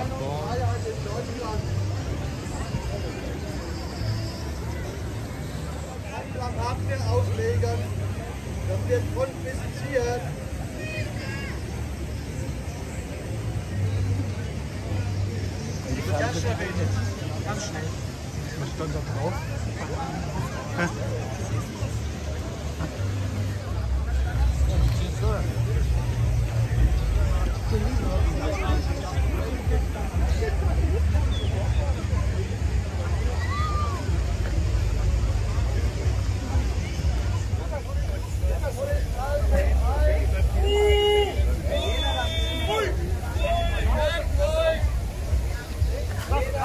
Meinung, Freiheit in Deutschland. Kein Plakate auslegen, das wird konfisziert. Ganz schnell. Ganz schnell. Was stand da drauf?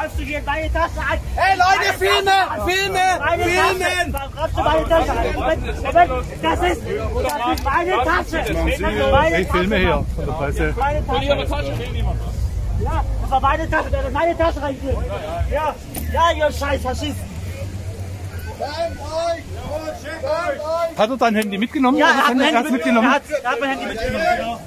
Greifst du dir in meine Tasche ein? Hey Leute, filme! Filme! Filmen! Tasche! Greifst du meine Tasche ein? Moment, Moment, das ist, das ist meine Tasche! Das ist meine Ich filme hier von der Presse. Meine Tasche. Ja, das war meine Tasche, hat in meine Tasche reingeführt. Ja, ja, ihr scheiß Faschisten. Hat er dein Handy mitgenommen? Ja, er hat er Handy mitgenommen. Er hat, er hat mein Handy mitgenommen, genau.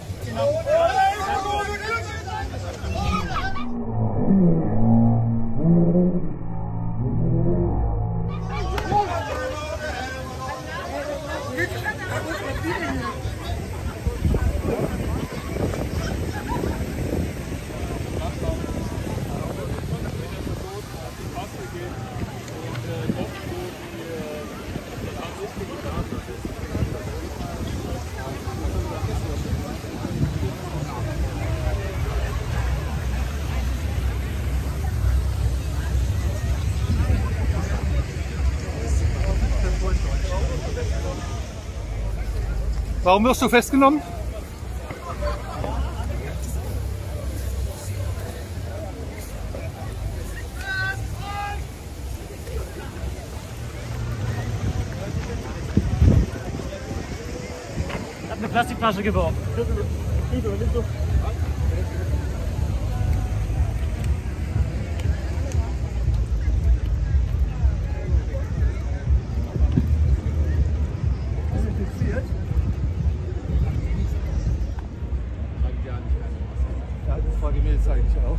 Warum wirst du festgenommen? Hat eine Plastikflasche geworfen. Desinfiziert. Ja, Frau Gemils eigentlich auch.